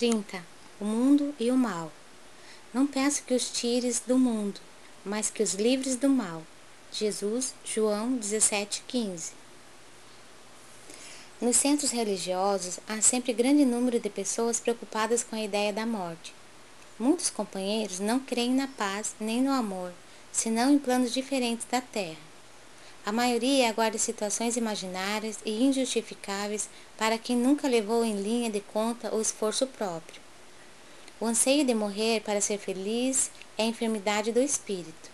30. O mundo e o mal. Não peço que os tires do mundo, mas que os livres do mal. Jesus, João 17,15. Nos centros religiosos há sempre grande número de pessoas preocupadas com a ideia da morte. Muitos companheiros não creem na paz nem no amor, senão em planos diferentes da terra. A maioria aguarda situações imaginárias e injustificáveis para quem nunca levou em linha de conta o esforço próprio. O anseio de morrer para ser feliz é a enfermidade do espírito.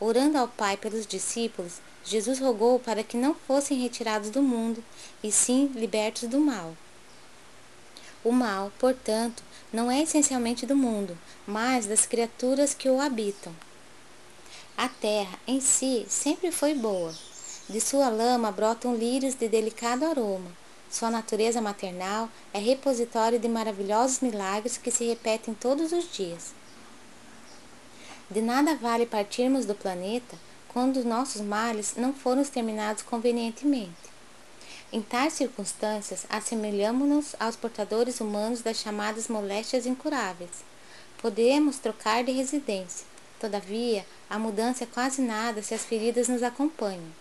Orando ao Pai pelos discípulos, Jesus rogou para que não fossem retirados do mundo, e sim libertos do mal. O mal, portanto, não é essencialmente do mundo, mas das criaturas que o habitam. A terra, em si, sempre foi boa. De sua lama brotam lírios de delicado aroma. Sua natureza maternal é repositório de maravilhosos milagres que se repetem todos os dias. De nada vale partirmos do planeta quando nossos males não foram exterminados convenientemente. Em tais circunstâncias, assemelhamos-nos aos portadores humanos das chamadas moléstias incuráveis. Podemos trocar de residência, Todavia, a mudança é quase nada se as feridas nos acompanham.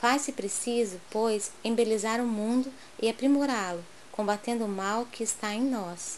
Faz-se preciso, pois, embelezar o mundo e aprimorá-lo, combatendo o mal que está em nós.